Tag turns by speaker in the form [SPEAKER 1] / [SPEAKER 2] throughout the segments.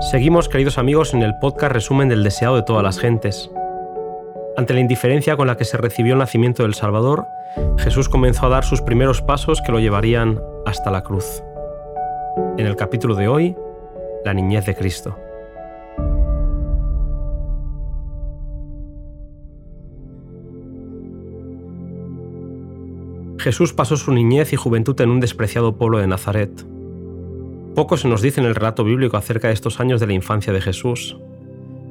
[SPEAKER 1] Seguimos, queridos amigos, en el podcast resumen del deseado de todas las gentes. Ante la indiferencia con la que se recibió el nacimiento del Salvador, Jesús comenzó a dar sus primeros pasos que lo llevarían hasta la cruz. En el capítulo de hoy, la niñez de Cristo. Jesús pasó su niñez y juventud en un despreciado pueblo de Nazaret poco se nos dice en el relato bíblico acerca de estos años de la infancia de Jesús.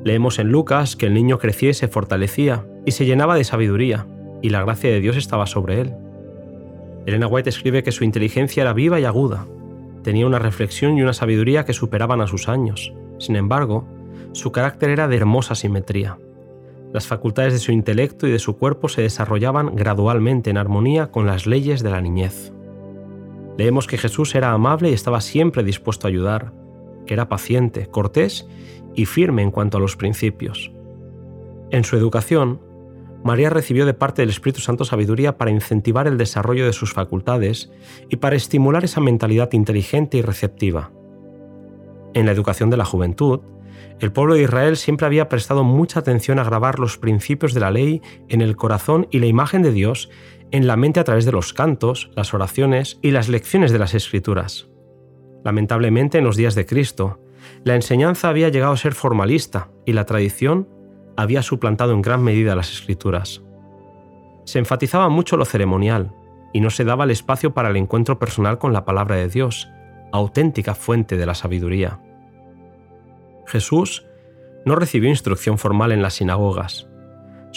[SPEAKER 1] Leemos en Lucas que el niño crecía y se fortalecía y se llenaba de sabiduría, y la gracia de Dios estaba sobre él. Elena White escribe que su inteligencia era viva y aguda, tenía una reflexión y una sabiduría que superaban a sus años. Sin embargo, su carácter era de hermosa simetría. Las facultades de su intelecto y de su cuerpo se desarrollaban gradualmente en armonía con las leyes de la niñez. Leemos que Jesús era amable y estaba siempre dispuesto a ayudar, que era paciente, cortés y firme en cuanto a los principios. En su educación, María recibió de parte del Espíritu Santo sabiduría para incentivar el desarrollo de sus facultades y para estimular esa mentalidad inteligente y receptiva. En la educación de la juventud, el pueblo de Israel siempre había prestado mucha atención a grabar los principios de la ley en el corazón y la imagen de Dios en la mente a través de los cantos, las oraciones y las lecciones de las escrituras. Lamentablemente, en los días de Cristo, la enseñanza había llegado a ser formalista y la tradición había suplantado en gran medida las escrituras. Se enfatizaba mucho lo ceremonial y no se daba el espacio para el encuentro personal con la palabra de Dios, auténtica fuente de la sabiduría. Jesús no recibió instrucción formal en las sinagogas,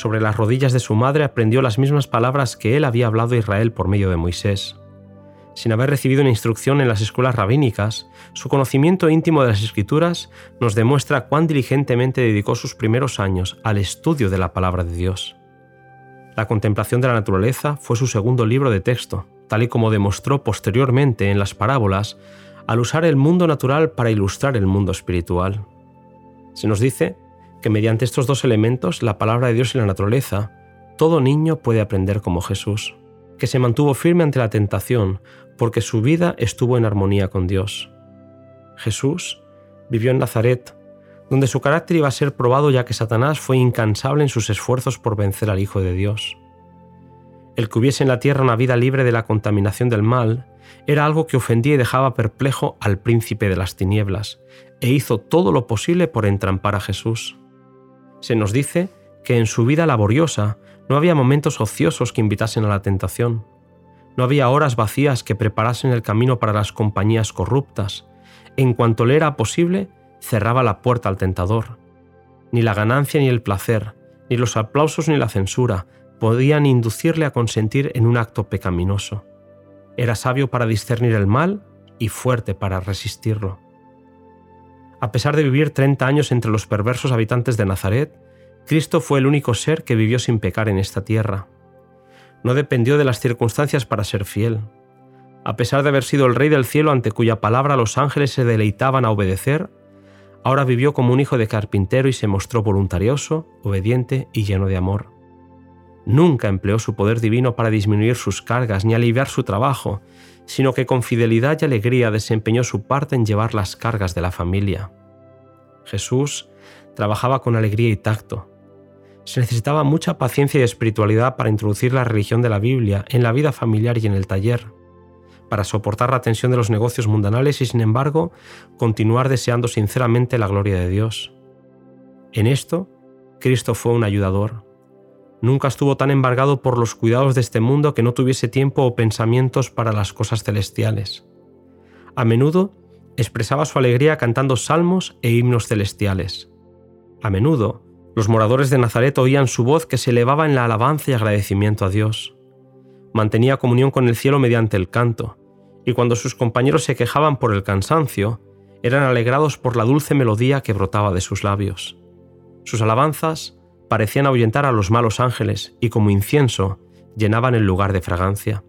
[SPEAKER 1] sobre las rodillas de su madre aprendió las mismas palabras que él había hablado a Israel por medio de Moisés. Sin haber recibido una instrucción en las escuelas rabínicas, su conocimiento íntimo de las escrituras nos demuestra cuán diligentemente dedicó sus primeros años al estudio de la palabra de Dios. La contemplación de la naturaleza fue su segundo libro de texto, tal y como demostró posteriormente en las parábolas, al usar el mundo natural para ilustrar el mundo espiritual. Se nos dice que mediante estos dos elementos, la palabra de Dios y la naturaleza, todo niño puede aprender como Jesús, que se mantuvo firme ante la tentación porque su vida estuvo en armonía con Dios. Jesús vivió en Nazaret, donde su carácter iba a ser probado ya que Satanás fue incansable en sus esfuerzos por vencer al Hijo de Dios. El que hubiese en la tierra una vida libre de la contaminación del mal era algo que ofendía y dejaba perplejo al príncipe de las tinieblas, e hizo todo lo posible por entrampar a Jesús. Se nos dice que en su vida laboriosa no había momentos ociosos que invitasen a la tentación. No había horas vacías que preparasen el camino para las compañías corruptas. En cuanto le era posible, cerraba la puerta al tentador. Ni la ganancia ni el placer, ni los aplausos ni la censura podían inducirle a consentir en un acto pecaminoso. Era sabio para discernir el mal y fuerte para resistirlo. A pesar de vivir 30 años entre los perversos habitantes de Nazaret, Cristo fue el único ser que vivió sin pecar en esta tierra. No dependió de las circunstancias para ser fiel. A pesar de haber sido el Rey del cielo ante cuya palabra los ángeles se deleitaban a obedecer, ahora vivió como un hijo de carpintero y se mostró voluntarioso, obediente y lleno de amor. Nunca empleó su poder divino para disminuir sus cargas ni aliviar su trabajo, sino que con fidelidad y alegría desempeñó su parte en llevar las cargas de la familia. Jesús trabajaba con alegría y tacto. Se necesitaba mucha paciencia y espiritualidad para introducir la religión de la Biblia en la vida familiar y en el taller, para soportar la tensión de los negocios mundanales y sin embargo continuar deseando sinceramente la gloria de Dios. En esto, Cristo fue un ayudador, Nunca estuvo tan embargado por los cuidados de este mundo que no tuviese tiempo o pensamientos para las cosas celestiales. A menudo expresaba su alegría cantando salmos e himnos celestiales. A menudo, los moradores de Nazaret oían su voz que se elevaba en la alabanza y agradecimiento a Dios. Mantenía comunión con el cielo mediante el canto, y cuando sus compañeros se quejaban por el cansancio, eran alegrados por la dulce melodía que brotaba de sus labios. Sus alabanzas parecían ahuyentar a los malos ángeles y como incienso llenaban el lugar de fragancia.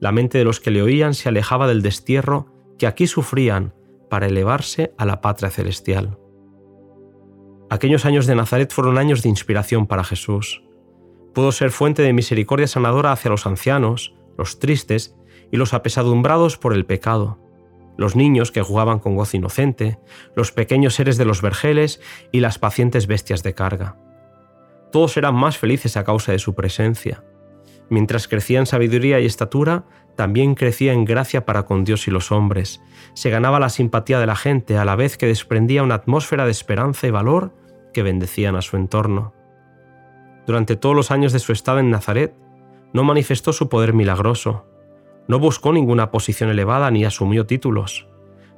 [SPEAKER 1] La mente de los que le oían se alejaba del destierro que aquí sufrían para elevarse a la patria celestial. Aquellos años de Nazaret fueron años de inspiración para Jesús. Pudo ser fuente de misericordia sanadora hacia los ancianos, los tristes y los apesadumbrados por el pecado. los niños que jugaban con gozo inocente, los pequeños seres de los vergeles y las pacientes bestias de carga. Todos eran más felices a causa de su presencia. Mientras crecía en sabiduría y estatura, también crecía en gracia para con Dios y los hombres. Se ganaba la simpatía de la gente a la vez que desprendía una atmósfera de esperanza y valor que bendecían a su entorno. Durante todos los años de su estado en Nazaret, no manifestó su poder milagroso, no buscó ninguna posición elevada ni asumió títulos.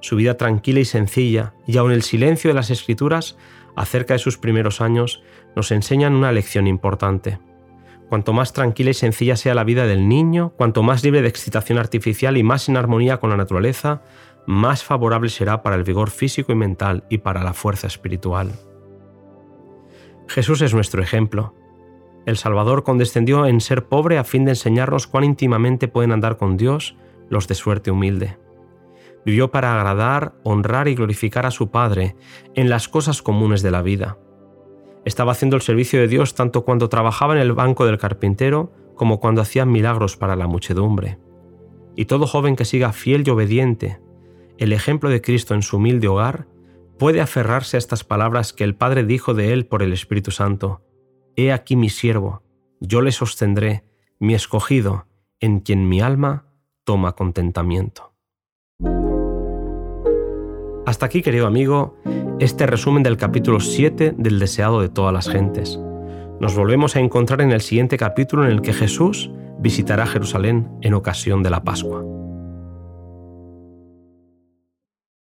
[SPEAKER 1] Su vida tranquila y sencilla, y aun el silencio de las escrituras acerca de sus primeros años, nos enseñan una lección importante. Cuanto más tranquila y sencilla sea la vida del niño, cuanto más libre de excitación artificial y más en armonía con la naturaleza, más favorable será para el vigor físico y mental y para la fuerza espiritual. Jesús es nuestro ejemplo. El Salvador condescendió en ser pobre a fin de enseñarnos cuán íntimamente pueden andar con Dios los de suerte humilde. Vivió para agradar, honrar y glorificar a su Padre en las cosas comunes de la vida. Estaba haciendo el servicio de Dios tanto cuando trabajaba en el banco del carpintero como cuando hacía milagros para la muchedumbre. Y todo joven que siga fiel y obediente el ejemplo de Cristo en su humilde hogar puede aferrarse a estas palabras que el Padre dijo de él por el Espíritu Santo. He aquí mi siervo, yo le sostendré, mi escogido, en quien mi alma toma contentamiento. Hasta aquí, querido amigo, este resumen del capítulo 7 del deseado de todas las gentes. Nos volvemos a encontrar en el siguiente capítulo en el que Jesús visitará Jerusalén en ocasión de la Pascua.